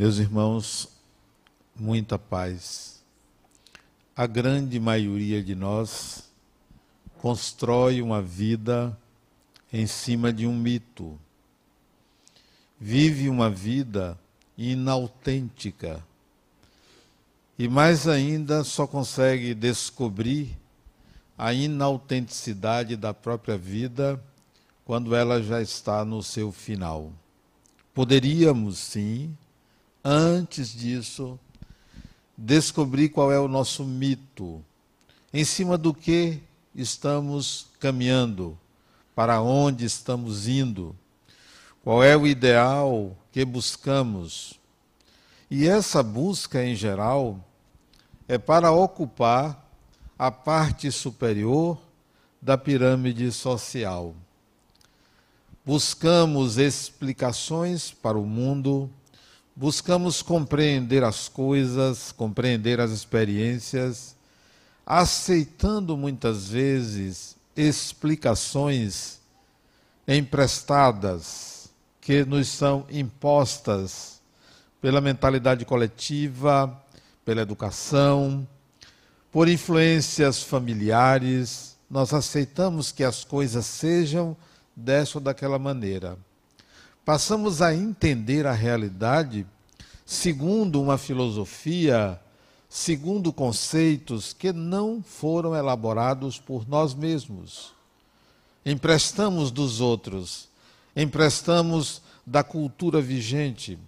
Meus irmãos, muita paz. A grande maioria de nós constrói uma vida em cima de um mito. Vive uma vida inautêntica. E mais ainda, só consegue descobrir a inautenticidade da própria vida quando ela já está no seu final. Poderíamos, sim, antes disso, descobrir qual é o nosso mito, em cima do que estamos caminhando, para onde estamos indo, qual é o ideal que buscamos. E essa busca, em geral, é para ocupar a parte superior da pirâmide social. Buscamos explicações para o mundo, buscamos compreender as coisas, compreender as experiências, aceitando muitas vezes explicações emprestadas que nos são impostas pela mentalidade coletiva, pela educação, por influências familiares, nós aceitamos que as coisas sejam dessa ou daquela maneira. Passamos a entender a realidade segundo uma filosofia, segundo conceitos que não foram elaborados por nós mesmos. Emprestamos dos outros, emprestamos da cultura vigente,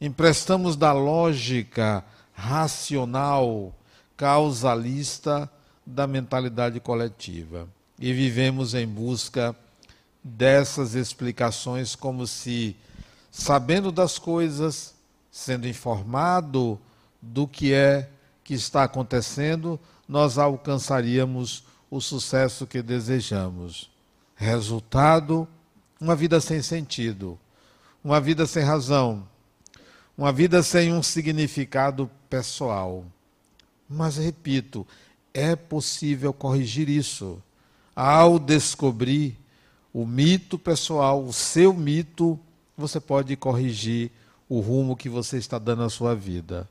emprestamos da lógica racional, causalista da mentalidade coletiva. E vivemos em busca dessas explicações como se, sabendo das coisas, sendo informado do que é que está acontecendo, nós alcançaríamos o sucesso que desejamos. Resultado: uma vida sem sentido, uma vida sem razão, uma vida sem um significado pessoal. Mas repito, é possível corrigir isso ao descobrir o mito pessoal, o seu mito, você pode corrigir o rumo que você está dando à sua vida.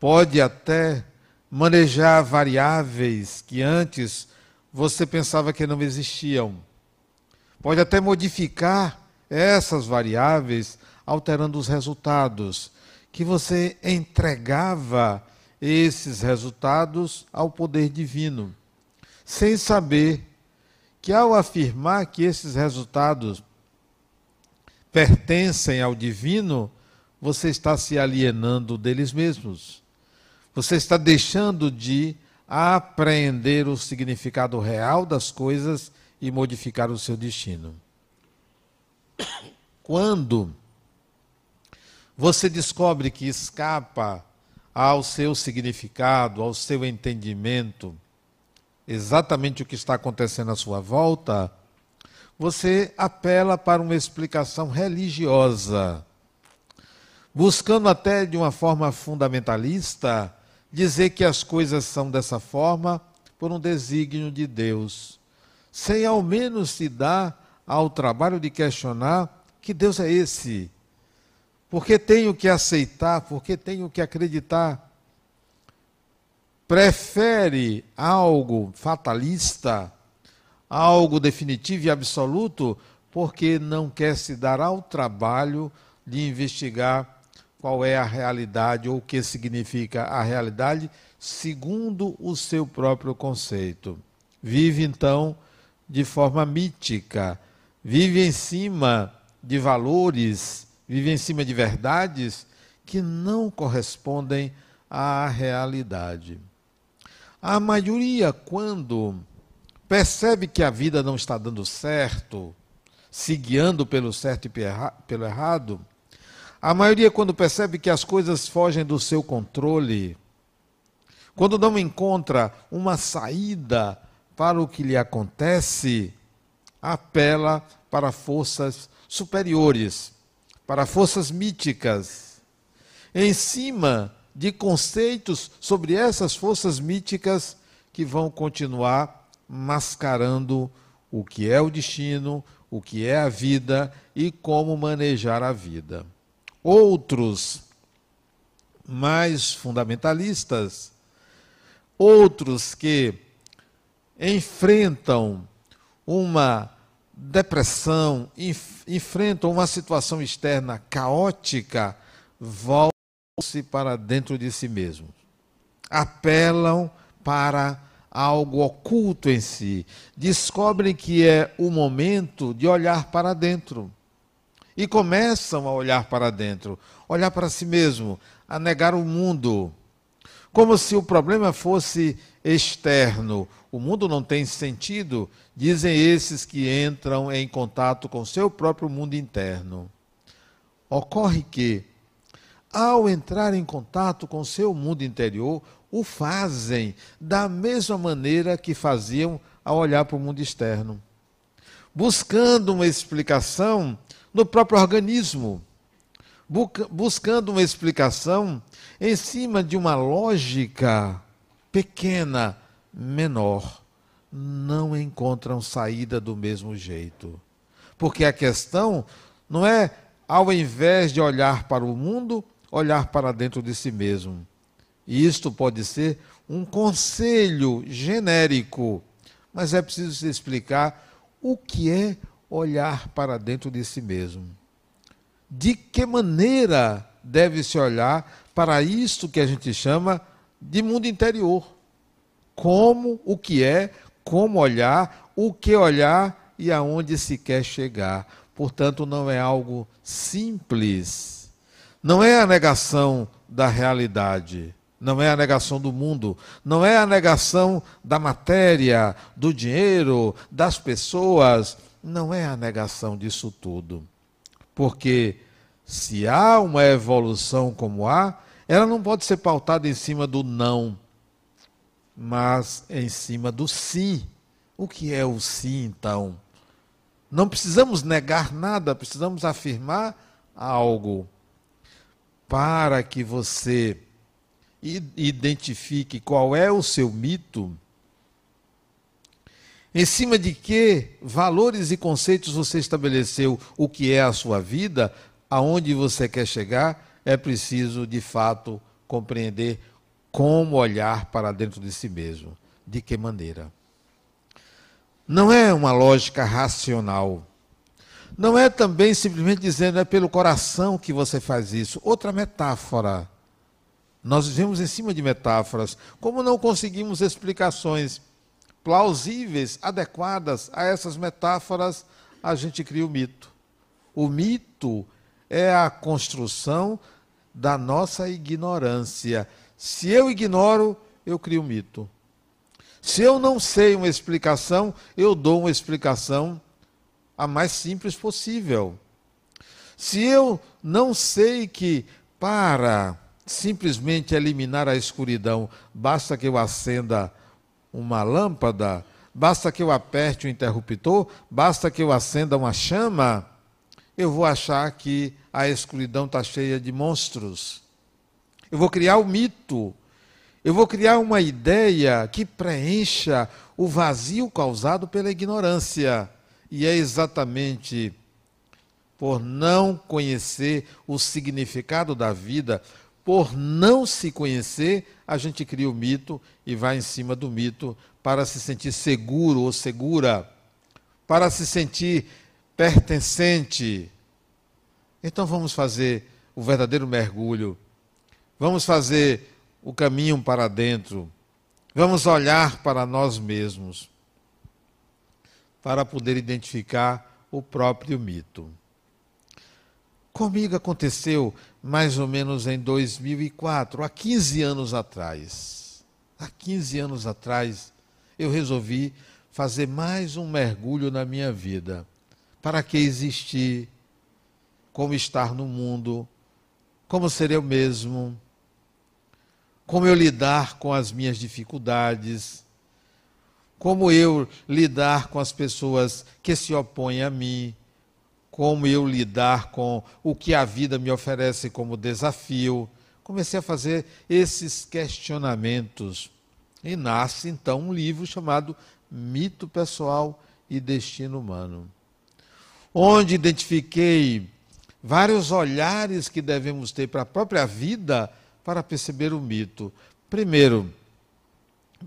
Pode até manejar variáveis que antes você pensava que não existiam. Pode até modificar essas variáveis, alterando os resultados, que você entregava esses resultados ao poder divino, sem saber que ao afirmar que esses resultados pertencem ao divino, você está se alienando deles mesmos. Você está deixando de apreender o significado real das coisas e modificar o seu destino. Quando você descobre que escapa ao seu significado, ao seu entendimento, exatamente o que está acontecendo à sua volta, você apela para uma explicação religiosa, buscando até de uma forma fundamentalista dizer que as coisas são dessa forma por um desígnio de Deus, sem ao menos se dar ao trabalho de questionar que Deus é esse. Porque tenho que aceitar, porque tenho que acreditar prefere algo fatalista, algo definitivo e absoluto, porque não quer se dar ao trabalho de investigar qual é a realidade ou o que significa a realidade, segundo o seu próprio conceito. Vive então de forma mítica, vive em cima de valores, vive em cima de verdades que não correspondem à realidade. A maioria, quando percebe que a vida não está dando certo, se guiando pelo certo e pelo errado, a maioria, quando percebe que as coisas fogem do seu controle, quando não encontra uma saída para o que lhe acontece, apela para forças superiores, para forças míticas. Em cima de conceitos sobre essas forças míticas que vão continuar mascarando o que é o destino, o que é a vida e como manejar a vida. Outros mais fundamentalistas, outros que enfrentam uma depressão, enf enfrentam uma situação externa caótica, voltam-se para dentro de si mesmos. Apelam para algo oculto em si. Descobrem que é o momento de olhar para dentro. E começam a olhar para dentro, olhar para si mesmo, a negar o mundo. Como se o problema fosse externo. O mundo não tem sentido, dizem esses que entram em contato com seu próprio mundo interno. Ocorre que, ao entrar em contato com seu mundo interior, o fazem da mesma maneira que faziam ao olhar para o mundo externo, buscando uma explicação no próprio organismo, buscando uma explicação em cima de uma lógica pequena, menor, não encontram saída do mesmo jeito. Porque a questão não é, ao invés de olhar para o mundo, olhar para dentro de si mesmo. E isto pode ser um conselho genérico, mas é preciso se explicar o que é olhar para dentro de si mesmo. De que maneira deve se olhar para isto que a gente chama de mundo interior. Como, o que é, como olhar, o que olhar e aonde se quer chegar. Portanto, não é algo simples. Não é a negação da realidade, não é a negação do mundo, não é a negação da matéria, do dinheiro, das pessoas, não é a negação disso tudo. Porque se há uma evolução como há, ela não pode ser pautada em cima do não, mas em cima do sim. O que é o sim, então? Não precisamos negar nada, precisamos afirmar algo para que você identifique qual é o seu mito, em cima de que valores e conceitos você estabeleceu o que é a sua vida, aonde você quer chegar é preciso, de fato, compreender como olhar para dentro de si mesmo. De que maneira? Não é uma lógica racional. Não é também simplesmente dizendo é pelo coração que você faz isso. Outra metáfora. Nós vivemos em cima de metáforas. Como não conseguimos explicações plausíveis, adequadas a essas metáforas, a gente cria o mito. O mito é a construção da nossa ignorância. Se eu ignoro, eu crio um mito. Se eu não sei uma explicação, eu dou uma explicação a mais simples possível. Se eu não sei que para simplesmente eliminar a escuridão, basta que eu acenda uma lâmpada, basta que eu aperte o interruptor, basta que eu acenda uma chama, eu vou achar que a escuridão está cheia de monstros. Eu vou criar o um mito. Eu vou criar uma ideia que preencha o vazio causado pela ignorância. E é exatamente por não conhecer o significado da vida, por não se conhecer, a gente cria o mito e vai em cima do mito para se sentir seguro ou segura, para se sentir pertencente, então vamos fazer o verdadeiro mergulho. Vamos fazer o caminho para dentro. Vamos olhar para nós mesmos para poder identificar o próprio mito. Comigo aconteceu mais ou menos em 2004, há 15 anos atrás. Há 15 anos atrás, eu resolvi fazer mais um mergulho na minha vida. Para que existir? como estar no mundo, como ser eu mesmo, como eu lidar com as minhas dificuldades, como eu lidar com as pessoas que se opõem a mim, como eu lidar com o que a vida me oferece como desafio. Comecei a fazer esses questionamentos. E nasce então um livro chamado Mito Pessoal e Destino Humano, onde identifiquei vários olhares que devemos ter para a própria vida para perceber o mito. Primeiro,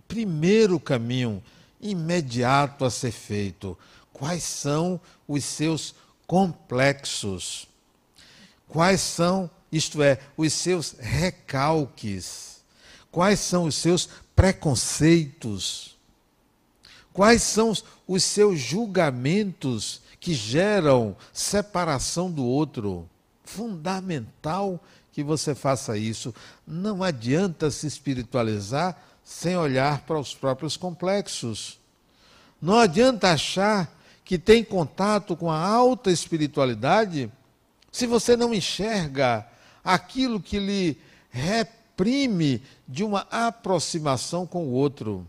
primeiro caminho imediato a ser feito. Quais são os seus complexos? Quais são, isto é, os seus recalques? Quais são os seus preconceitos? Quais são os seus julgamentos que geram separação do outro? Fundamental que você faça isso. Não adianta se espiritualizar sem olhar para os próprios complexos. Não adianta achar que tem contato com a alta espiritualidade se você não enxerga aquilo que lhe reprime de uma aproximação com o outro.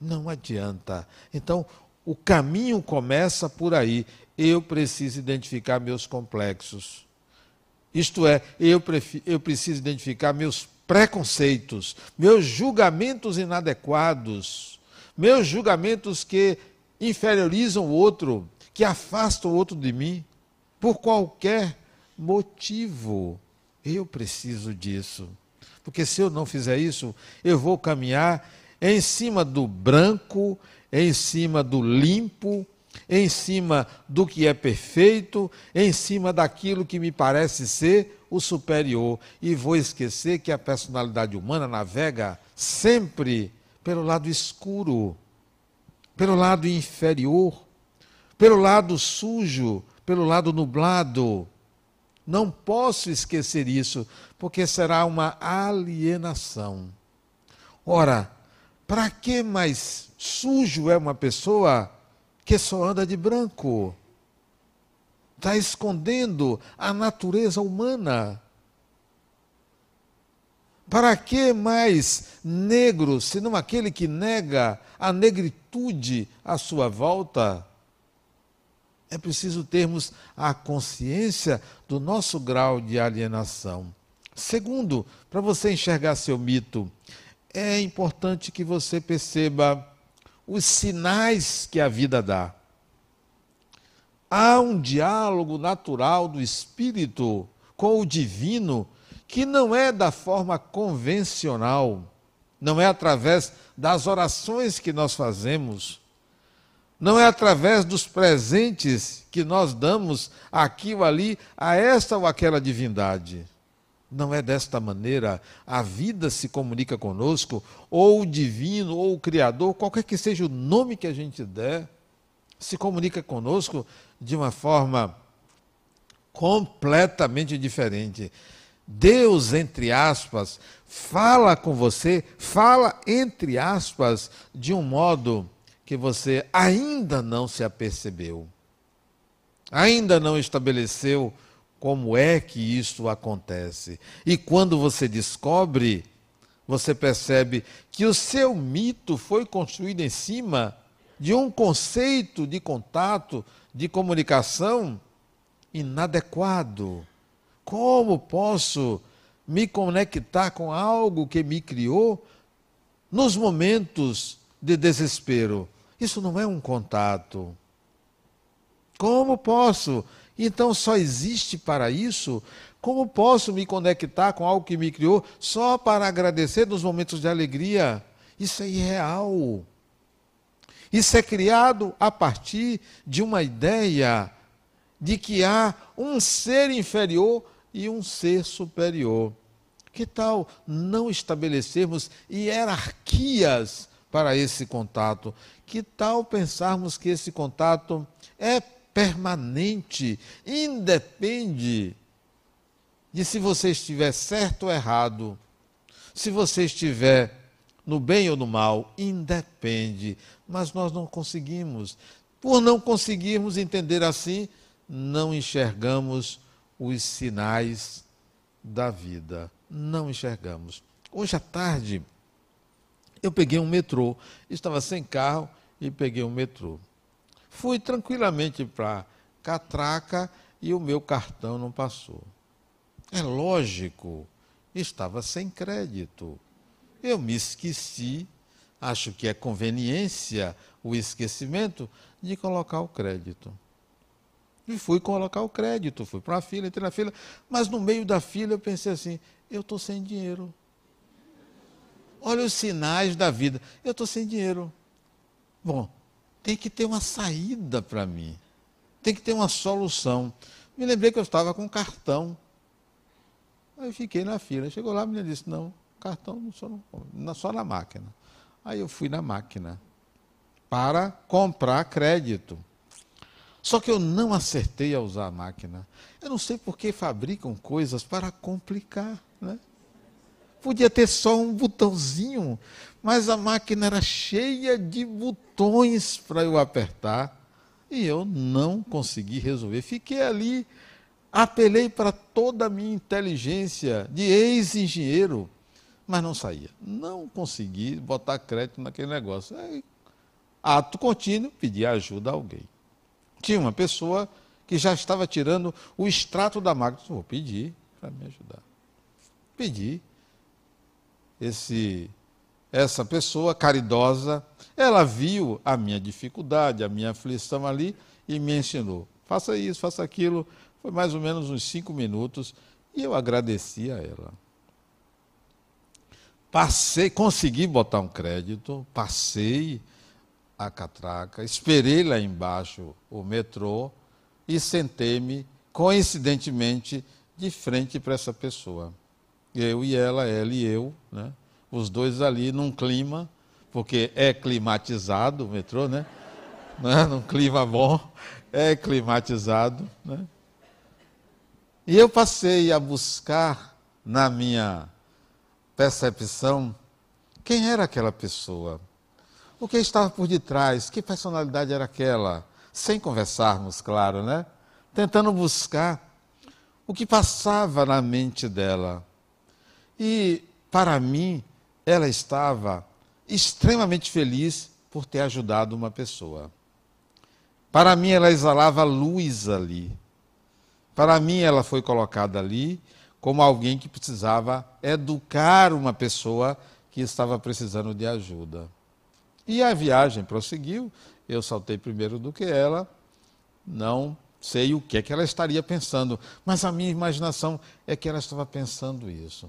Não adianta. Então, o caminho começa por aí. Eu preciso identificar meus complexos. Isto é, eu, eu preciso identificar meus preconceitos, meus julgamentos inadequados, meus julgamentos que inferiorizam o outro, que afastam o outro de mim, por qualquer motivo. Eu preciso disso. Porque se eu não fizer isso, eu vou caminhar em cima do branco, em cima do limpo, em cima do que é perfeito, em cima daquilo que me parece ser o superior. E vou esquecer que a personalidade humana navega sempre pelo lado escuro, pelo lado inferior, pelo lado sujo, pelo lado nublado. Não posso esquecer isso, porque será uma alienação. Ora, para que mais sujo é uma pessoa que só anda de branco. Está escondendo a natureza humana. Para que mais negro, senão aquele que nega a negritude à sua volta? É preciso termos a consciência do nosso grau de alienação. Segundo, para você enxergar seu mito, é importante que você perceba os sinais que a vida dá. Há um diálogo natural do espírito com o divino que não é da forma convencional, não é através das orações que nós fazemos, não é através dos presentes que nós damos aqui ou ali a esta ou aquela divindade. Não é desta maneira. A vida se comunica conosco, ou o divino, ou o Criador, qualquer que seja o nome que a gente der, se comunica conosco de uma forma completamente diferente. Deus, entre aspas, fala com você, fala entre aspas, de um modo que você ainda não se apercebeu, ainda não estabeleceu como é que isso acontece? E quando você descobre, você percebe que o seu mito foi construído em cima de um conceito de contato, de comunicação inadequado. Como posso me conectar com algo que me criou nos momentos de desespero? Isso não é um contato. Como posso então só existe para isso? Como posso me conectar com algo que me criou só para agradecer nos momentos de alegria? Isso é irreal. Isso é criado a partir de uma ideia de que há um ser inferior e um ser superior. Que tal não estabelecermos hierarquias para esse contato? Que tal pensarmos que esse contato é permanente, independe de se você estiver certo ou errado, se você estiver no bem ou no mal, independe. Mas nós não conseguimos. Por não conseguirmos entender assim, não enxergamos os sinais da vida. Não enxergamos. Hoje à tarde, eu peguei um metrô. Estava sem carro e peguei um metrô. Fui tranquilamente para Catraca e o meu cartão não passou. É lógico, estava sem crédito. Eu me esqueci, acho que é conveniência o esquecimento de colocar o crédito. E fui colocar o crédito, fui para a fila, entrei na fila, mas no meio da fila eu pensei assim: Eu estou sem dinheiro. Olha os sinais da vida. Eu estou sem dinheiro. Bom, tem que ter uma saída para mim. Tem que ter uma solução. Me lembrei que eu estava com cartão. Aí fiquei na fila. Chegou lá, a menina disse: Não, cartão só, não, só na máquina. Aí eu fui na máquina para comprar crédito. Só que eu não acertei a usar a máquina. Eu não sei por que fabricam coisas para complicar. Né? Podia ter só um botãozinho, mas a máquina era cheia de botões para eu apertar. E eu não consegui resolver. Fiquei ali, apelei para toda a minha inteligência de ex-engenheiro, mas não saía. Não consegui botar crédito naquele negócio. Aí, ato contínuo, pedi ajuda a alguém. Tinha uma pessoa que já estava tirando o extrato da máquina. Vou pedir para me ajudar. Pedi. Esse, essa pessoa caridosa, ela viu a minha dificuldade, a minha aflição ali e me ensinou. Faça isso, faça aquilo. Foi mais ou menos uns cinco minutos e eu agradeci a ela. Passei, consegui botar um crédito, passei a catraca, esperei lá embaixo o metrô e sentei-me, coincidentemente, de frente para essa pessoa. Eu e ela, ela e eu, né? os dois ali num clima, porque é climatizado o metrô, né? né? Num clima bom, é climatizado. Né? E eu passei a buscar na minha percepção quem era aquela pessoa. O que estava por detrás? Que personalidade era aquela? Sem conversarmos, claro, né? Tentando buscar o que passava na mente dela. E, para mim, ela estava extremamente feliz por ter ajudado uma pessoa. Para mim, ela exalava luz ali. Para mim, ela foi colocada ali como alguém que precisava educar uma pessoa que estava precisando de ajuda. E a viagem prosseguiu. Eu saltei primeiro do que ela. Não sei o que é que ela estaria pensando, mas a minha imaginação é que ela estava pensando isso.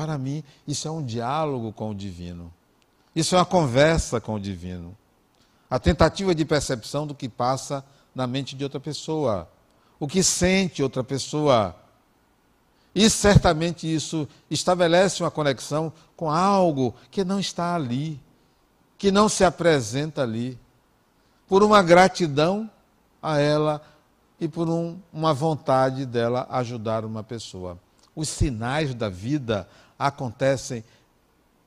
Para mim, isso é um diálogo com o divino. Isso é uma conversa com o divino. A tentativa de percepção do que passa na mente de outra pessoa, o que sente outra pessoa. E certamente isso estabelece uma conexão com algo que não está ali que não se apresenta ali, por uma gratidão a ela e por um, uma vontade dela ajudar uma pessoa. Os sinais da vida acontecem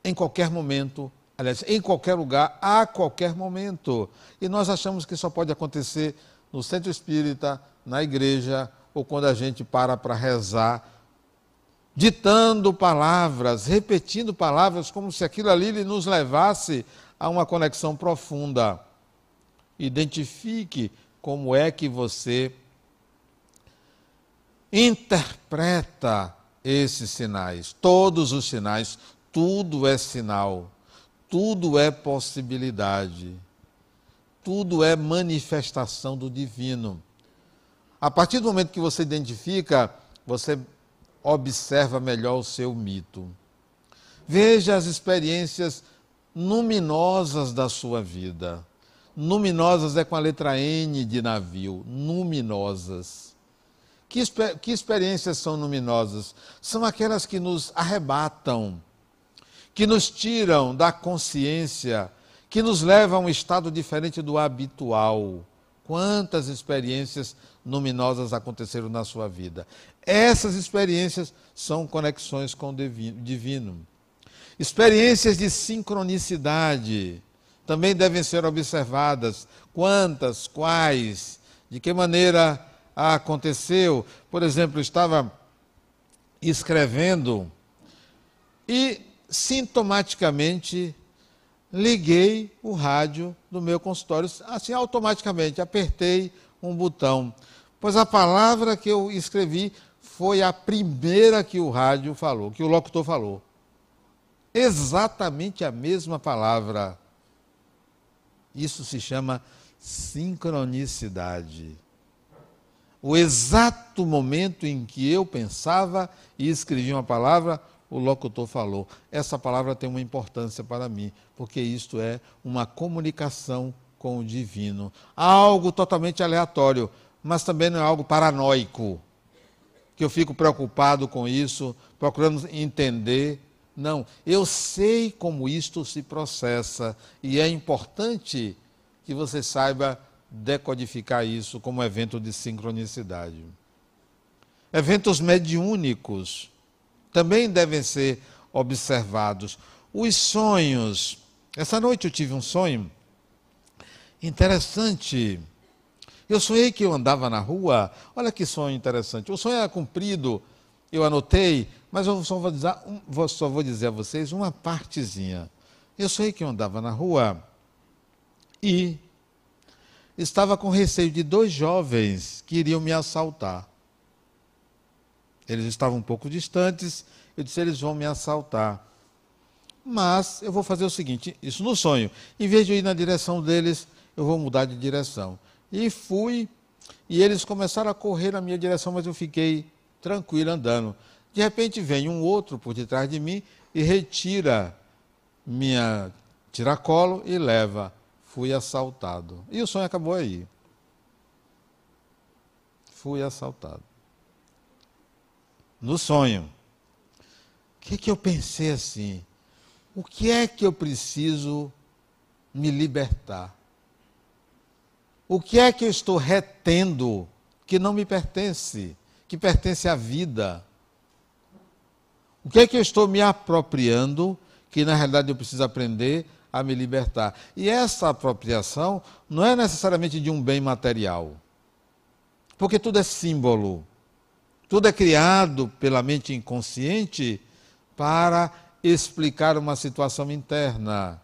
em qualquer momento, aliás, em qualquer lugar, a qualquer momento. E nós achamos que só pode acontecer no centro espírita, na igreja, ou quando a gente para para rezar, ditando palavras, repetindo palavras, como se aquilo ali nos levasse há uma conexão profunda. Identifique como é que você interpreta esses sinais. Todos os sinais, tudo é sinal, tudo é possibilidade, tudo é manifestação do divino. A partir do momento que você identifica, você observa melhor o seu mito. Veja as experiências luminosas da sua vida. Luminosas é com a letra N de navio, luminosas. Que, que experiências são luminosas? São aquelas que nos arrebatam, que nos tiram da consciência, que nos levam a um estado diferente do habitual. Quantas experiências luminosas aconteceram na sua vida? Essas experiências são conexões com o divino. Experiências de sincronicidade também devem ser observadas. Quantas, quais, de que maneira aconteceu? Por exemplo, estava escrevendo e sintomaticamente liguei o rádio do meu consultório, assim automaticamente apertei um botão, pois a palavra que eu escrevi foi a primeira que o rádio falou, que o locutor falou exatamente a mesma palavra. Isso se chama sincronicidade. O exato momento em que eu pensava e escrevi uma palavra, o locutor falou. Essa palavra tem uma importância para mim, porque isto é uma comunicação com o divino. Algo totalmente aleatório, mas também não é algo paranoico, que eu fico preocupado com isso, procurando entender. Não, eu sei como isto se processa e é importante que você saiba decodificar isso como evento de sincronicidade. Eventos mediúnicos também devem ser observados. Os sonhos. Essa noite eu tive um sonho interessante. Eu sonhei que eu andava na rua. Olha que sonho interessante. O sonho era cumprido, eu anotei, mas eu só vou dizer, só vou dizer a vocês uma partezinha. Eu sonhei que eu andava na rua e estava com receio de dois jovens que iriam me assaltar. Eles estavam um pouco distantes, eu disse: eles vão me assaltar. Mas eu vou fazer o seguinte: isso no sonho. Em vez de ir na direção deles, eu vou mudar de direção. E fui, e eles começaram a correr na minha direção, mas eu fiquei tranquilo andando. De repente vem um outro por detrás de mim e retira minha tiracolo e leva fui assaltado. E o sonho acabou aí. Fui assaltado. No sonho. O que, que eu pensei assim? O que é que eu preciso me libertar? O que é que eu estou retendo que não me pertence, que pertence à vida? O que é que eu estou me apropriando que na realidade eu preciso aprender a me libertar. E essa apropriação não é necessariamente de um bem material. Porque tudo é símbolo. Tudo é criado pela mente inconsciente para explicar uma situação interna.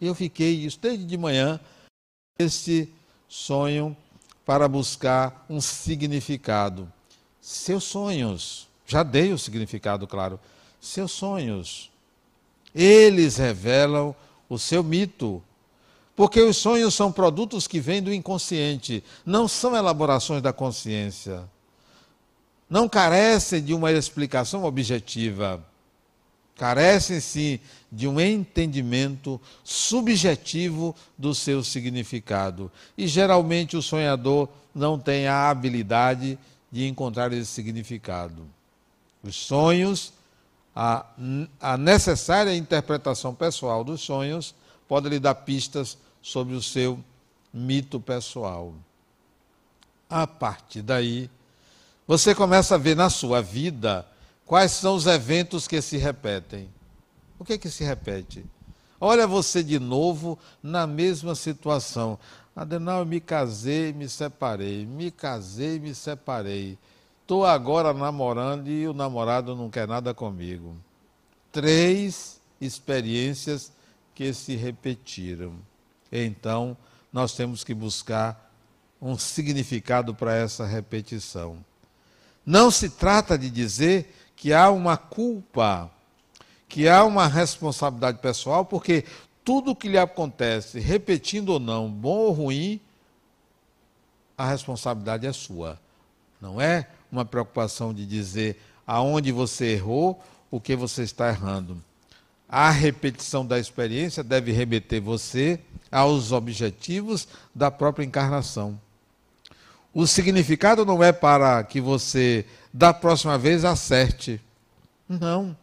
Eu fiquei isso desde de manhã, esse sonho para buscar um significado. Seus sonhos, já dei o significado, claro. Seus sonhos, eles revelam o seu mito. Porque os sonhos são produtos que vêm do inconsciente, não são elaborações da consciência. Não carecem de uma explicação objetiva. Carecem, sim, de um entendimento subjetivo do seu significado. E geralmente o sonhador não tem a habilidade de encontrar esse significado. Os sonhos a, a necessária interpretação pessoal dos sonhos pode lhe dar pistas sobre o seu mito pessoal. A partir daí, você começa a ver na sua vida quais são os eventos que se repetem. O que é que se repete? Olha você de novo na mesma situação. Adenal, eu me casei, me separei, me casei, me separei. Estou agora namorando e o namorado não quer nada comigo. Três experiências que se repetiram. Então, nós temos que buscar um significado para essa repetição. Não se trata de dizer que há uma culpa, que há uma responsabilidade pessoal, porque tudo que lhe acontece, repetindo ou não, bom ou ruim, a responsabilidade é sua. Não é uma preocupação de dizer aonde você errou, o que você está errando. A repetição da experiência deve remeter você aos objetivos da própria encarnação. O significado não é para que você, da próxima vez, acerte. Não.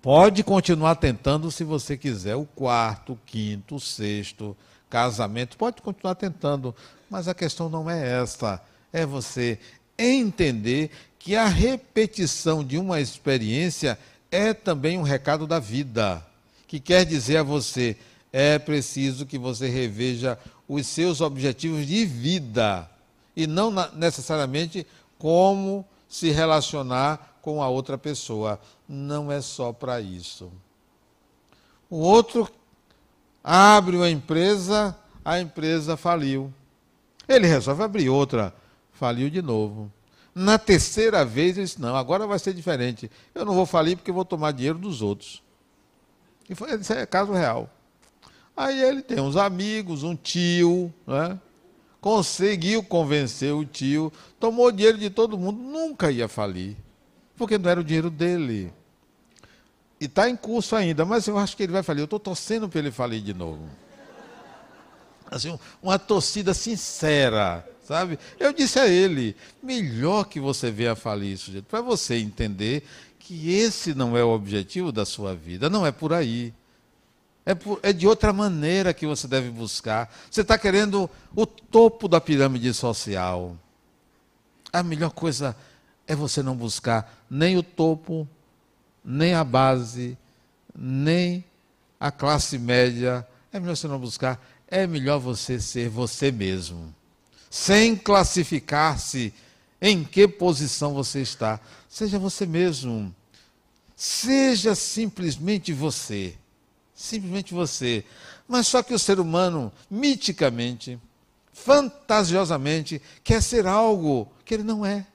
Pode continuar tentando se você quiser. O quarto, o quinto, o sexto, casamento, pode continuar tentando. Mas a questão não é esta. É você entender que a repetição de uma experiência é também um recado da vida, que quer dizer a você: é preciso que você reveja os seus objetivos de vida e não necessariamente como se relacionar com a outra pessoa. Não é só para isso. O outro abre uma empresa, a empresa faliu. Ele resolve abrir outra faliu de novo. Na terceira vez, ele disse: Não, agora vai ser diferente. Eu não vou falir porque vou tomar dinheiro dos outros. E foi, isso é caso real. Aí ele tem uns amigos, um tio, né? conseguiu convencer o tio, tomou dinheiro de todo mundo, nunca ia falir, porque não era o dinheiro dele. E está em curso ainda, mas eu acho que ele vai falir. Eu estou torcendo para ele falir de novo. Assim, uma torcida sincera, sabe? Eu disse a ele: melhor que você venha falir isso, para você entender que esse não é o objetivo da sua vida, não é por aí. É, por, é de outra maneira que você deve buscar. Você está querendo o topo da pirâmide social. A melhor coisa é você não buscar nem o topo, nem a base, nem a classe média. É melhor você não buscar. É melhor você ser você mesmo. Sem classificar-se em que posição você está. Seja você mesmo. Seja simplesmente você simplesmente você. Mas só que o ser humano, miticamente, fantasiosamente, quer ser algo que ele não é.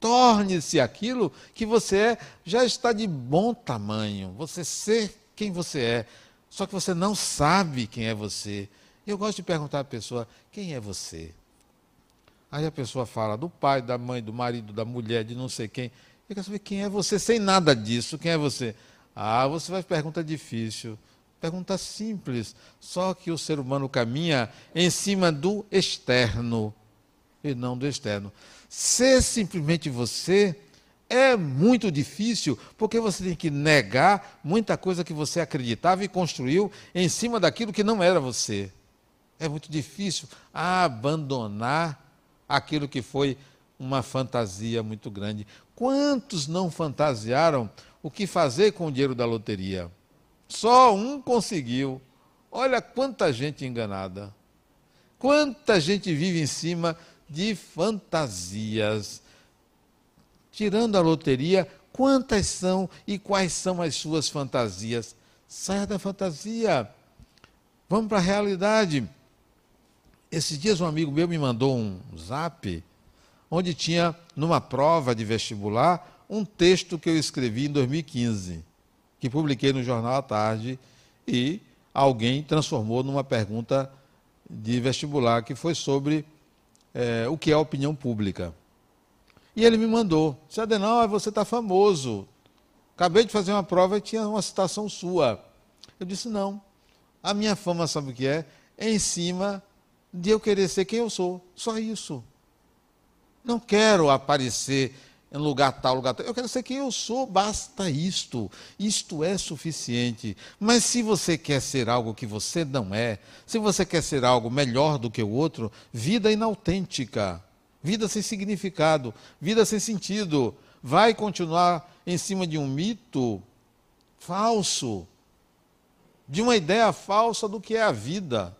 Torne-se aquilo que você é, já está de bom tamanho. Você ser quem você é. Só que você não sabe quem é você. Eu gosto de perguntar à pessoa: quem é você? Aí a pessoa fala do pai, da mãe, do marido, da mulher, de não sei quem. Eu quero saber quem é você sem nada disso. Quem é você? Ah, você faz pergunta difícil. Pergunta simples. Só que o ser humano caminha em cima do externo e não do externo. Ser simplesmente você é muito difícil, porque você tem que negar muita coisa que você acreditava e construiu em cima daquilo que não era você. É muito difícil abandonar aquilo que foi uma fantasia muito grande. Quantos não fantasiaram o que fazer com o dinheiro da loteria. Só um conseguiu. Olha quanta gente enganada. Quanta gente vive em cima de fantasias. Tirando a loteria, quantas são e quais são as suas fantasias? Saia da fantasia. Vamos para a realidade. Esses dias um amigo meu me mandou um zap onde tinha, numa prova de vestibular, um texto que eu escrevi em 2015, que publiquei no Jornal à Tarde, e alguém transformou numa pergunta de vestibular, que foi sobre é, o que é opinião pública. E ele me mandou, disse, Adenal, você está famoso. Acabei de fazer uma prova e tinha uma citação sua. Eu disse, não. A minha fama, sabe o que é? É em cima de eu querer ser quem eu sou. Só isso. Não quero aparecer em lugar tal, lugar tal. Eu quero ser quem eu sou, basta isto. Isto é suficiente. Mas se você quer ser algo que você não é, se você quer ser algo melhor do que o outro, vida inautêntica, vida sem significado, vida sem sentido, vai continuar em cima de um mito falso, de uma ideia falsa do que é a vida.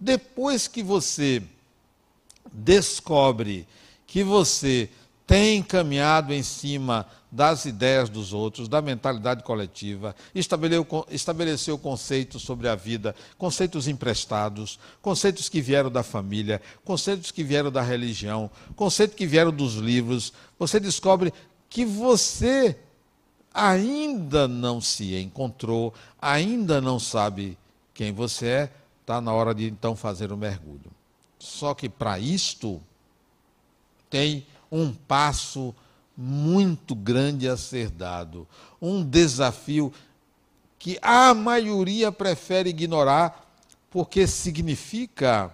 Depois que você descobre que você tem caminhado em cima das ideias dos outros, da mentalidade coletiva, estabeleceu, estabeleceu conceitos sobre a vida, conceitos emprestados, conceitos que vieram da família, conceitos que vieram da religião, conceitos que vieram dos livros. Você descobre que você ainda não se encontrou, ainda não sabe quem você é, está na hora de então fazer o mergulho. Só que para isto, tem um passo muito grande a ser dado, um desafio que a maioria prefere ignorar, porque significa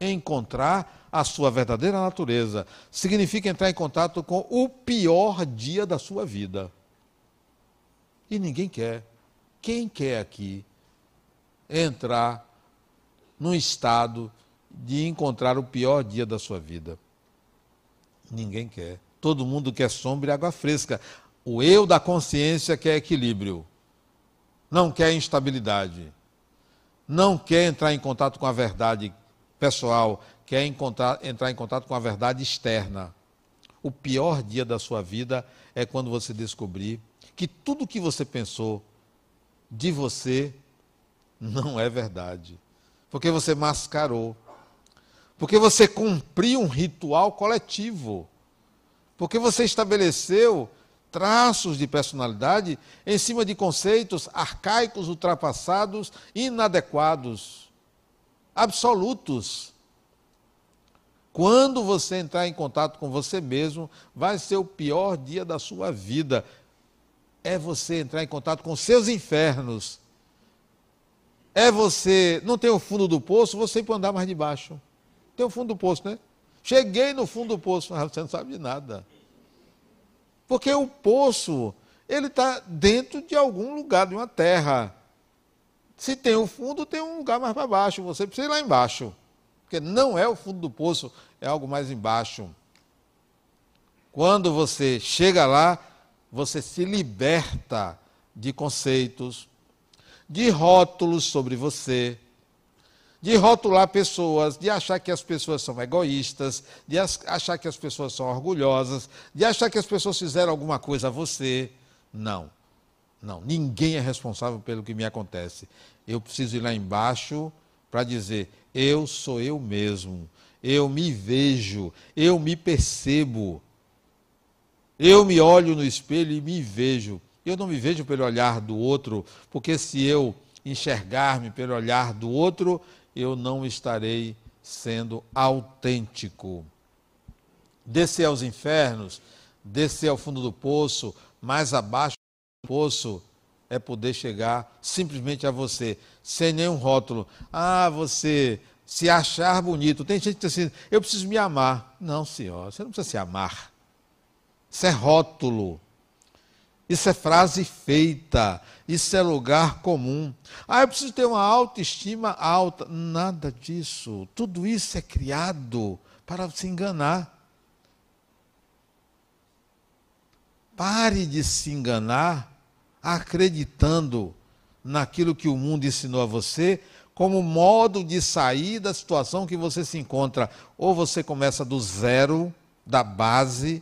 encontrar a sua verdadeira natureza, significa entrar em contato com o pior dia da sua vida. E ninguém quer. Quem quer aqui entrar num estado de encontrar o pior dia da sua vida? Ninguém quer. Todo mundo quer sombra e água fresca. O eu da consciência quer equilíbrio. Não quer instabilidade. Não quer entrar em contato com a verdade pessoal. Quer encontrar, entrar em contato com a verdade externa. O pior dia da sua vida é quando você descobrir que tudo o que você pensou de você não é verdade. Porque você mascarou porque você cumpriu um ritual coletivo. Porque você estabeleceu traços de personalidade em cima de conceitos arcaicos, ultrapassados, inadequados. absolutos. Quando você entrar em contato com você mesmo, vai ser o pior dia da sua vida. É você entrar em contato com seus infernos. É você. Não tem o fundo do poço, você pode andar mais de baixo. Tem o fundo do poço, né? Cheguei no fundo do poço, mas você não sabe de nada. Porque o poço, ele está dentro de algum lugar, de uma terra. Se tem o fundo, tem um lugar mais para baixo. Você precisa ir lá embaixo. Porque não é o fundo do poço, é algo mais embaixo. Quando você chega lá, você se liberta de conceitos, de rótulos sobre você, de rotular pessoas, de achar que as pessoas são egoístas, de achar que as pessoas são orgulhosas, de achar que as pessoas fizeram alguma coisa a você. Não. Não, ninguém é responsável pelo que me acontece. Eu preciso ir lá embaixo para dizer: eu sou eu mesmo, eu me vejo, eu me percebo. Eu me olho no espelho e me vejo. Eu não me vejo pelo olhar do outro, porque se eu enxergar-me pelo olhar do outro, eu não estarei sendo autêntico. Descer aos infernos, descer ao fundo do poço, mais abaixo do poço, é poder chegar simplesmente a você, sem nenhum rótulo. Ah, você se achar bonito. Tem gente que diz assim, eu preciso me amar. Não, senhor, você não precisa se amar. Isso é rótulo. Isso é frase feita. Isso é lugar comum. Ah, eu preciso ter uma autoestima alta. Nada disso. Tudo isso é criado para se enganar. Pare de se enganar acreditando naquilo que o mundo ensinou a você como modo de sair da situação que você se encontra. Ou você começa do zero, da base,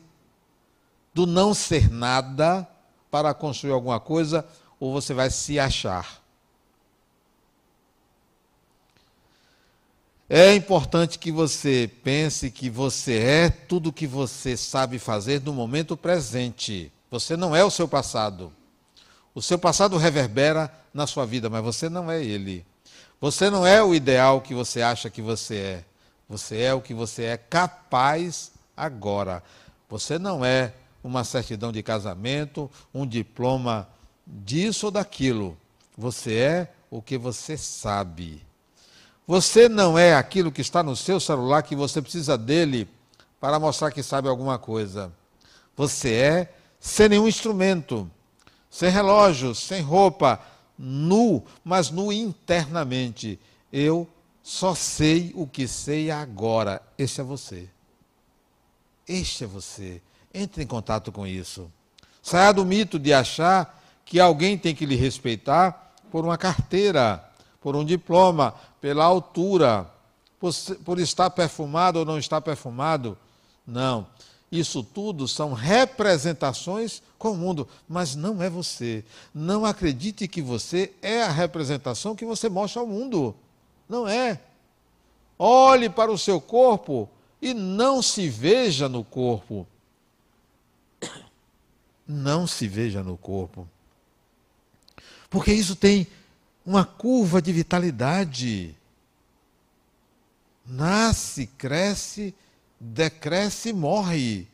do não ser nada para construir alguma coisa, ou você vai se achar. É importante que você pense que você é tudo o que você sabe fazer no momento presente. Você não é o seu passado. O seu passado reverbera na sua vida, mas você não é ele. Você não é o ideal que você acha que você é. Você é o que você é capaz agora. Você não é uma certidão de casamento, um diploma disso ou daquilo. Você é o que você sabe. Você não é aquilo que está no seu celular que você precisa dele para mostrar que sabe alguma coisa. Você é sem nenhum instrumento sem relógio, sem roupa, nu, mas nu internamente. Eu só sei o que sei agora. Este é você. Este é você. Entre em contato com isso. Saia do mito de achar que alguém tem que lhe respeitar por uma carteira, por um diploma, pela altura, por, por estar perfumado ou não estar perfumado. Não. Isso tudo são representações com o mundo, mas não é você. Não acredite que você é a representação que você mostra ao mundo. Não é. Olhe para o seu corpo e não se veja no corpo. Não se veja no corpo. Porque isso tem uma curva de vitalidade. Nasce, cresce, decresce e morre.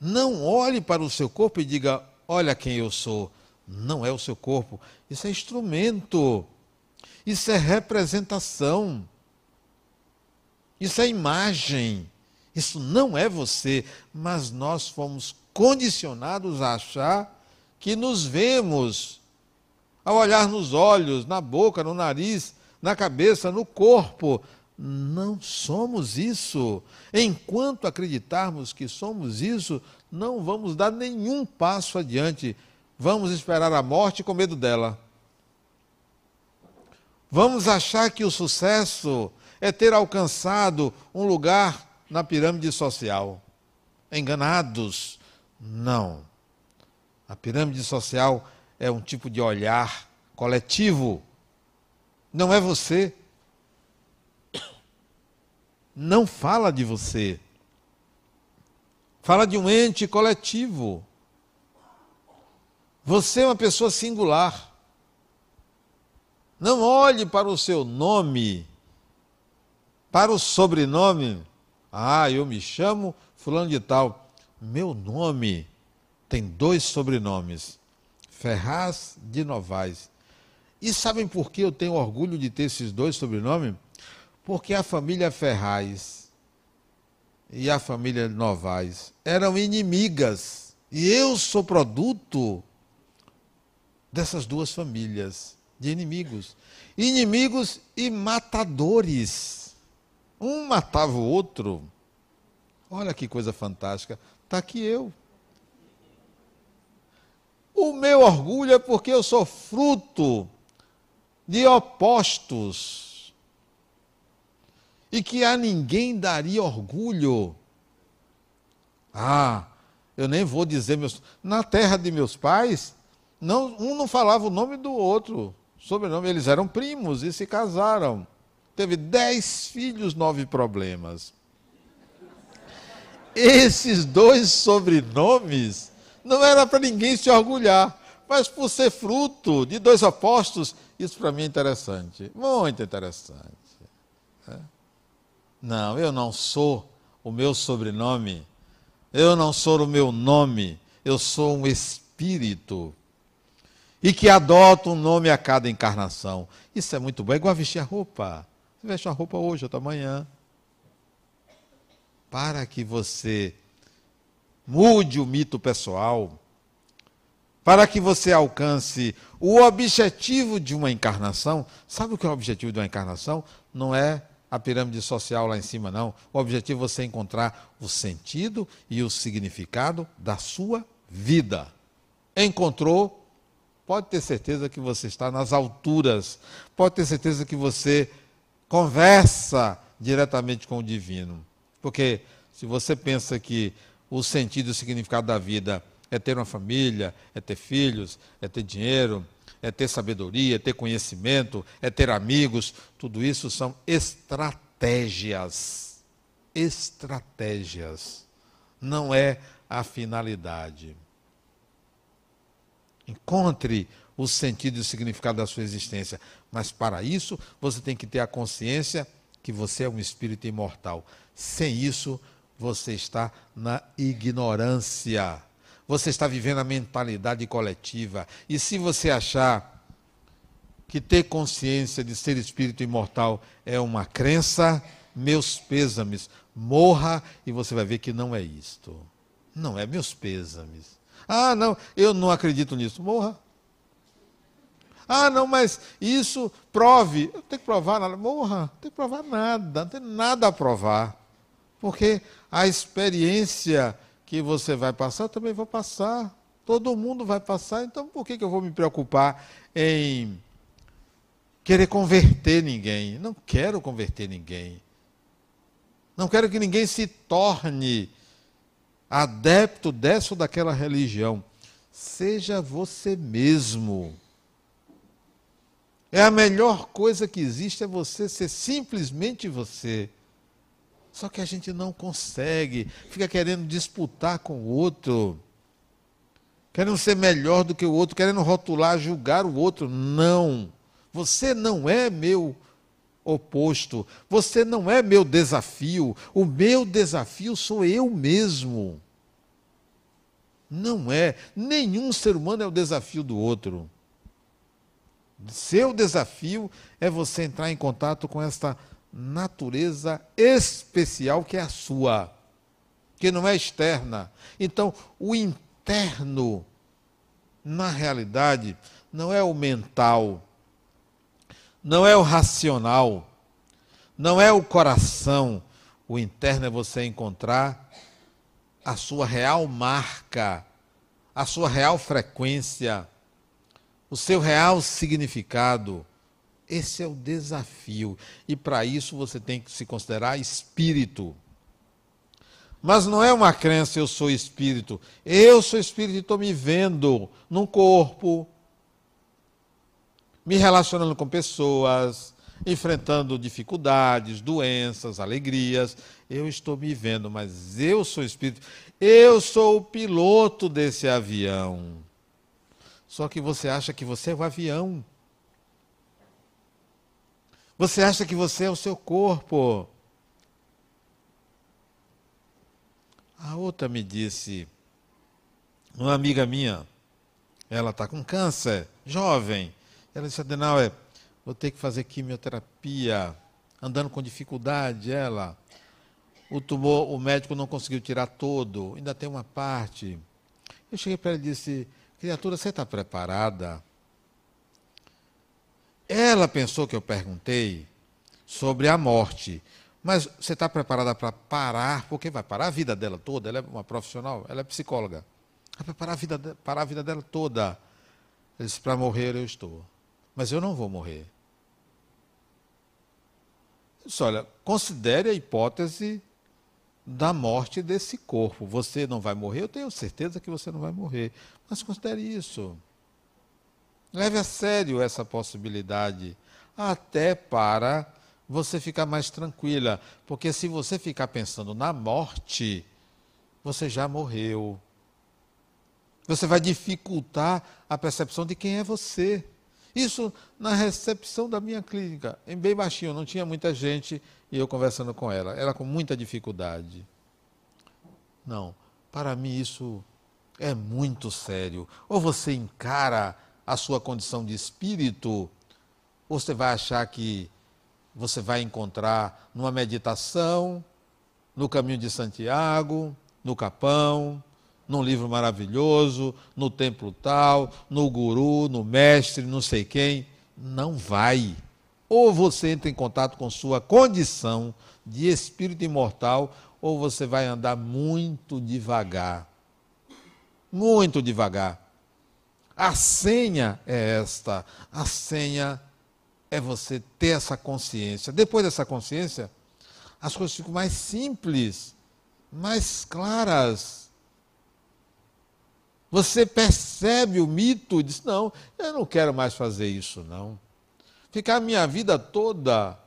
Não olhe para o seu corpo e diga: Olha quem eu sou. Não é o seu corpo. Isso é instrumento. Isso é representação. Isso é imagem. Isso não é você. Mas nós fomos condicionados a achar que nos vemos ao olhar nos olhos, na boca, no nariz, na cabeça, no corpo. Não somos isso. Enquanto acreditarmos que somos isso, não vamos dar nenhum passo adiante. Vamos esperar a morte com medo dela. Vamos achar que o sucesso é ter alcançado um lugar na pirâmide social. Enganados. Não. A pirâmide social é um tipo de olhar coletivo. Não é você não fala de você. Fala de um ente coletivo. Você é uma pessoa singular. Não olhe para o seu nome Para o sobrenome, ah, eu me chamo Fulano de Tal. Meu nome tem dois sobrenomes: Ferraz de Novaes. E sabem por que eu tenho orgulho de ter esses dois sobrenomes? Porque a família Ferraz e a família Novaes eram inimigas. E eu sou produto dessas duas famílias de inimigos. Inimigos e matadores. Um matava o outro. Olha que coisa fantástica. Está aqui eu. O meu orgulho é porque eu sou fruto de opostos. E que a ninguém daria orgulho. Ah, eu nem vou dizer meus. Na terra de meus pais, não, um não falava o nome do outro, sobrenome. Eles eram primos e se casaram. Teve dez filhos, nove problemas. Esses dois sobrenomes não era para ninguém se orgulhar, mas por ser fruto de dois apóstolos, isso para mim é interessante, muito interessante. É. Não, eu não sou o meu sobrenome, eu não sou o meu nome, eu sou um espírito e que adota um nome a cada encarnação. Isso é muito bom, é igual vestir a roupa. Você veste a roupa hoje, outra amanhã. Para que você mude o mito pessoal, para que você alcance o objetivo de uma encarnação. Sabe o que é o objetivo de uma encarnação? Não é a pirâmide social lá em cima, não. O objetivo é você encontrar o sentido e o significado da sua vida. Encontrou, pode ter certeza que você está nas alturas, pode ter certeza que você conversa diretamente com o divino. Porque se você pensa que o sentido e o significado da vida é ter uma família, é ter filhos, é ter dinheiro, é ter sabedoria, é ter conhecimento, é ter amigos, tudo isso são estratégias. Estratégias. Não é a finalidade. Encontre o sentido e o significado da sua existência. Mas para isso, você tem que ter a consciência que você é um espírito imortal. Sem isso, você está na ignorância. Você está vivendo a mentalidade coletiva. E se você achar que ter consciência de ser espírito imortal é uma crença, meus pêsames, morra e você vai ver que não é isto. Não é meus pêsames. Ah, não, eu não acredito nisso. Morra. Ah, não, mas isso prove. Eu tenho que provar nada. Morra, não tem que provar nada, não tem nada a provar. Porque a experiência que você vai passar, eu também vou passar. Todo mundo vai passar, então por que, que eu vou me preocupar em querer converter ninguém? Não quero converter ninguém. Não quero que ninguém se torne adepto dessa ou daquela religião. Seja você mesmo. É a melhor coisa que existe é você ser simplesmente você. Só que a gente não consegue, fica querendo disputar com o outro, querendo ser melhor do que o outro, querendo rotular, julgar o outro. Não. Você não é meu oposto. Você não é meu desafio. O meu desafio sou eu mesmo. Não é. Nenhum ser humano é o desafio do outro. Seu desafio é você entrar em contato com esta natureza especial que é a sua, que não é externa. Então, o interno, na realidade, não é o mental, não é o racional, não é o coração. O interno é você encontrar a sua real marca, a sua real frequência, o seu real significado. Esse é o desafio. E para isso você tem que se considerar espírito. Mas não é uma crença, eu sou espírito. Eu sou espírito e estou me vendo num corpo, me relacionando com pessoas, enfrentando dificuldades, doenças, alegrias. Eu estou me vendo, mas eu sou espírito. Eu sou o piloto desse avião. Só que você acha que você é o avião. Você acha que você é o seu corpo. A outra me disse, uma amiga minha, ela está com câncer, jovem. Ela disse, Adenauer, vou ter que fazer quimioterapia, andando com dificuldade ela. O tumor, o médico não conseguiu tirar todo, ainda tem uma parte. Eu cheguei para ela e disse, criatura, você está preparada? Ela pensou que eu perguntei sobre a morte. Mas você está preparada para parar? Porque vai parar a vida dela toda. Ela é uma profissional, ela é psicóloga. Vai parar a vida, parar a vida dela toda. Ele disse: para morrer eu estou. Mas eu não vou morrer. Disse, olha, considere a hipótese da morte desse corpo. Você não vai morrer, eu tenho certeza que você não vai morrer. Mas considere isso. Leve a sério essa possibilidade, até para você ficar mais tranquila. Porque se você ficar pensando na morte, você já morreu. Você vai dificultar a percepção de quem é você. Isso na recepção da minha clínica, em bem baixinho, não tinha muita gente e eu conversando com ela. Ela com muita dificuldade. Não, para mim isso é muito sério. Ou você encara a sua condição de espírito, ou você vai achar que você vai encontrar numa meditação, no caminho de Santiago, no Capão, num livro maravilhoso, no templo tal, no guru, no mestre, não sei quem. Não vai. Ou você entra em contato com sua condição de espírito imortal, ou você vai andar muito devagar. Muito devagar. A senha é esta. A senha é você ter essa consciência. Depois dessa consciência, as coisas ficam mais simples, mais claras. Você percebe o mito e diz: não, eu não quero mais fazer isso, não. Ficar a minha vida toda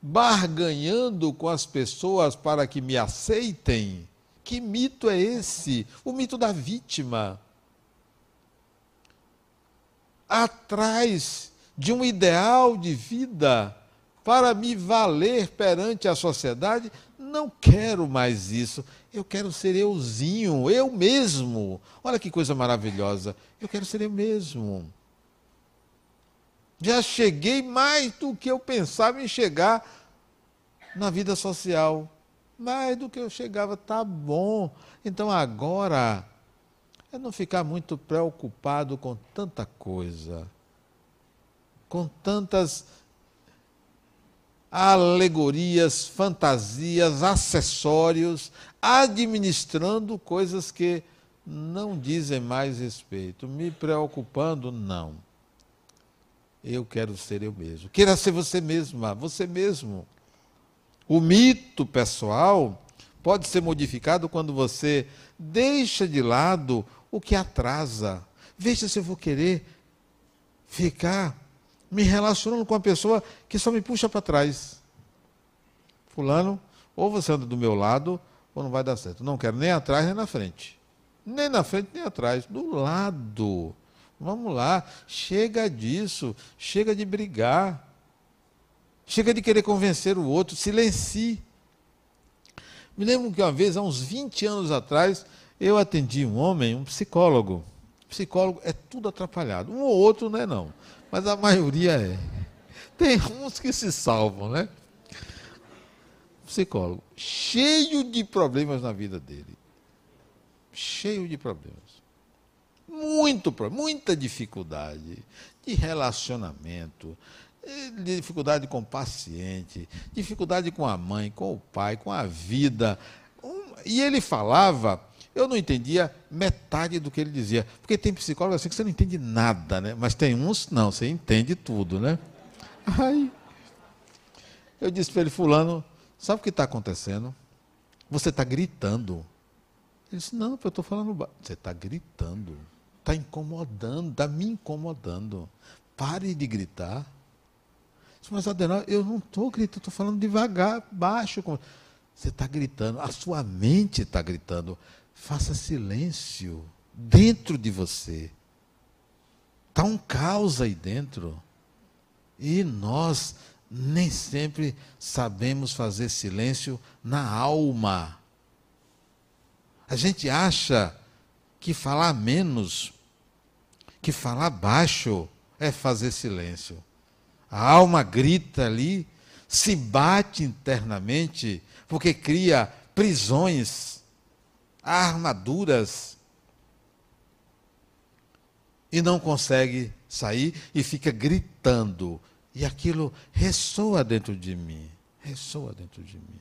barganhando com as pessoas para que me aceitem. Que mito é esse? O mito da vítima. Atrás de um ideal de vida para me valer perante a sociedade, não quero mais isso. Eu quero ser euzinho, eu mesmo. Olha que coisa maravilhosa. Eu quero ser eu mesmo. Já cheguei mais do que eu pensava em chegar na vida social. Mais do que eu chegava, tá bom. Então agora é não ficar muito preocupado com tanta coisa com tantas alegorias, fantasias, acessórios, administrando coisas que não dizem mais respeito. Me preocupando, não. Eu quero ser eu mesmo. Queira ser você mesma, você mesmo. O mito pessoal pode ser modificado quando você deixa de lado o que atrasa. Veja se eu vou querer ficar me relacionando com uma pessoa que só me puxa para trás. Fulano, ou você anda do meu lado, ou não vai dar certo. Não quero nem atrás nem na frente. Nem na frente nem atrás. Do lado. Vamos lá. Chega disso. Chega de brigar. Chega de querer convencer o outro. Silencie. Me lembro que uma vez, há uns 20 anos atrás, eu atendi um homem, um psicólogo. Psicólogo é tudo atrapalhado. Um ou outro não é não mas a maioria é. Tem uns que se salvam, né? Psicólogo, cheio de problemas na vida dele. Cheio de problemas. Muito, muita dificuldade de relacionamento, eh, dificuldade com o paciente, dificuldade com a mãe, com o pai, com a vida. E ele falava eu não entendia metade do que ele dizia. Porque tem psicólogo assim que você não entende nada, né? Mas tem uns, não, você entende tudo, né? Aí, eu disse para ele, fulano, sabe o que está acontecendo? Você está gritando. Ele disse, não, eu estou falando. Você está gritando. Está incomodando, está me incomodando. Pare de gritar. Mas, Adenal, eu não estou gritando, estou falando devagar, baixo. Você está gritando, a sua mente está gritando. Faça silêncio dentro de você. Está um caos aí dentro. E nós nem sempre sabemos fazer silêncio na alma. A gente acha que falar menos, que falar baixo, é fazer silêncio. A alma grita ali, se bate internamente, porque cria prisões, armaduras, e não consegue sair e fica gritando. E aquilo ressoa dentro de mim. Ressoa dentro de mim.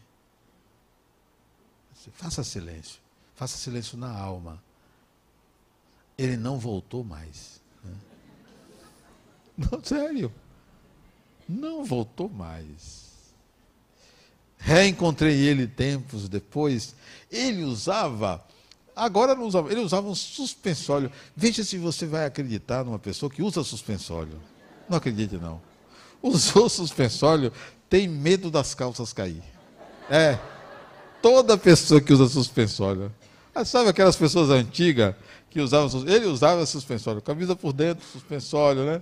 Faça silêncio. Faça silêncio na alma. Ele não voltou mais. Né? Não, sério. Não voltou mais. Reencontrei ele tempos depois. Ele usava, agora não usava, ele usava um suspensório. Veja se você vai acreditar numa pessoa que usa suspensório. Não acredite, não. Usou suspensório, tem medo das calças cair. É. Toda pessoa que usa suspensório. Sabe aquelas pessoas antigas que usavam. Ele usava suspensório, camisa por dentro, suspensório, né?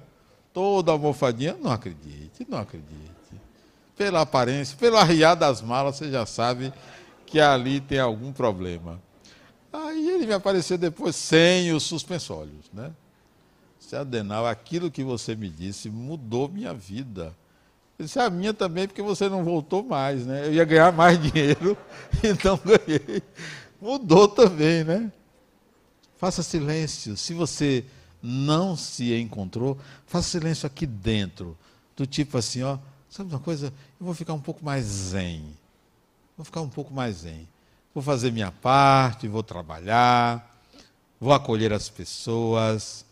Toda almofadinha. Não acredite, não acredite. Pela aparência, pelo arriar das malas, você já sabe que ali tem algum problema. Aí ele me apareceu depois sem os suspensórios, né? Se Adenal, aquilo que você me disse mudou minha vida. Eu disse, a minha também, porque você não voltou mais, né? Eu ia ganhar mais dinheiro e não ganhei. Mudou também, né? Faça silêncio. Se você não se encontrou, faça silêncio aqui dentro. Do tipo assim, ó, sabe uma coisa? Eu vou ficar um pouco mais zen. Vou ficar um pouco mais zen. Vou fazer minha parte, vou trabalhar, vou acolher as pessoas,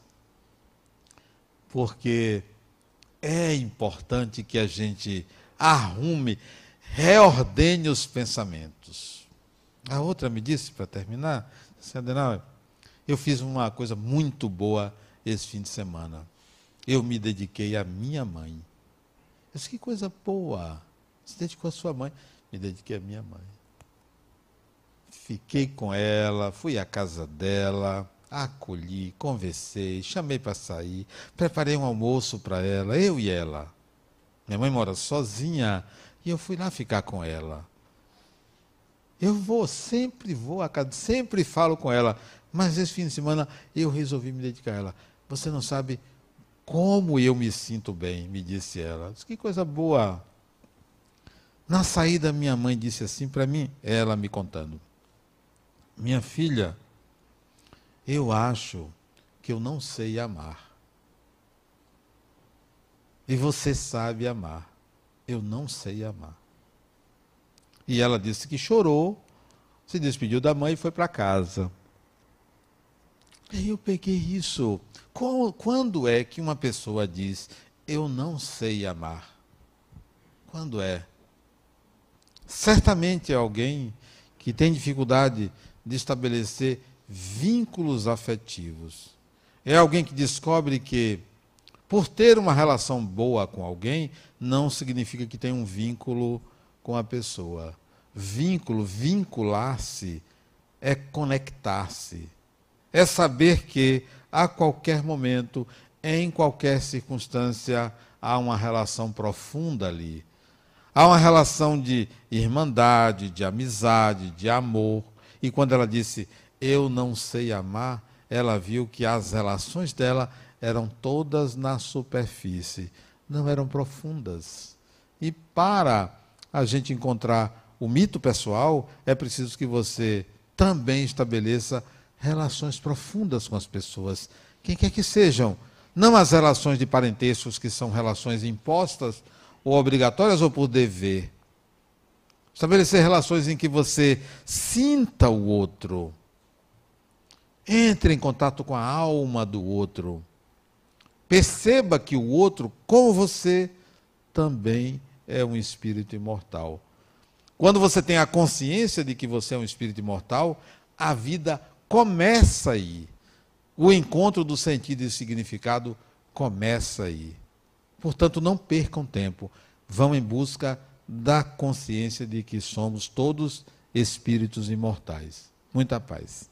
porque é importante que a gente arrume, reordene os pensamentos. A outra me disse, para terminar, Adenauer, eu fiz uma coisa muito boa esse fim de semana. Eu me dediquei à minha mãe. Disse, que coisa boa. Se dedicou à sua mãe. Me dediquei à minha mãe. Fiquei com ela, fui à casa dela, acolhi, conversei, chamei para sair, preparei um almoço para ela, eu e ela. Minha mãe mora sozinha e eu fui lá ficar com ela. Eu vou, sempre vou a casa, sempre falo com ela. Mas esse fim de semana eu resolvi me dedicar a ela. Você não sabe como eu me sinto bem, me disse ela. Disse, que coisa boa. Na saída, minha mãe disse assim para mim, ela me contando: Minha filha, eu acho que eu não sei amar. E você sabe amar. Eu não sei amar. E ela disse que chorou, se despediu da mãe e foi para casa. Aí eu peguei isso. Quando é que uma pessoa diz, eu não sei amar? Quando é? Certamente é alguém que tem dificuldade de estabelecer vínculos afetivos. É alguém que descobre que, por ter uma relação boa com alguém, não significa que tem um vínculo com a pessoa. Vínculo, vincular-se, é conectar-se é saber que a qualquer momento, em qualquer circunstância, há uma relação profunda ali. Há uma relação de irmandade, de amizade, de amor. E quando ela disse, eu não sei amar, ela viu que as relações dela eram todas na superfície, não eram profundas. E para a gente encontrar o mito pessoal, é preciso que você também estabeleça relações profundas com as pessoas, quem quer que sejam. Não as relações de parentescos que são relações impostas ou obrigatórias ou por dever. Estabelecer relações em que você sinta o outro. Entre em contato com a alma do outro. Perceba que o outro, como você, também é um espírito imortal. Quando você tem a consciência de que você é um espírito imortal, a vida começa aí. O encontro do sentido e significado começa aí. Portanto, não percam tempo. Vão em busca da consciência de que somos todos espíritos imortais. Muita paz.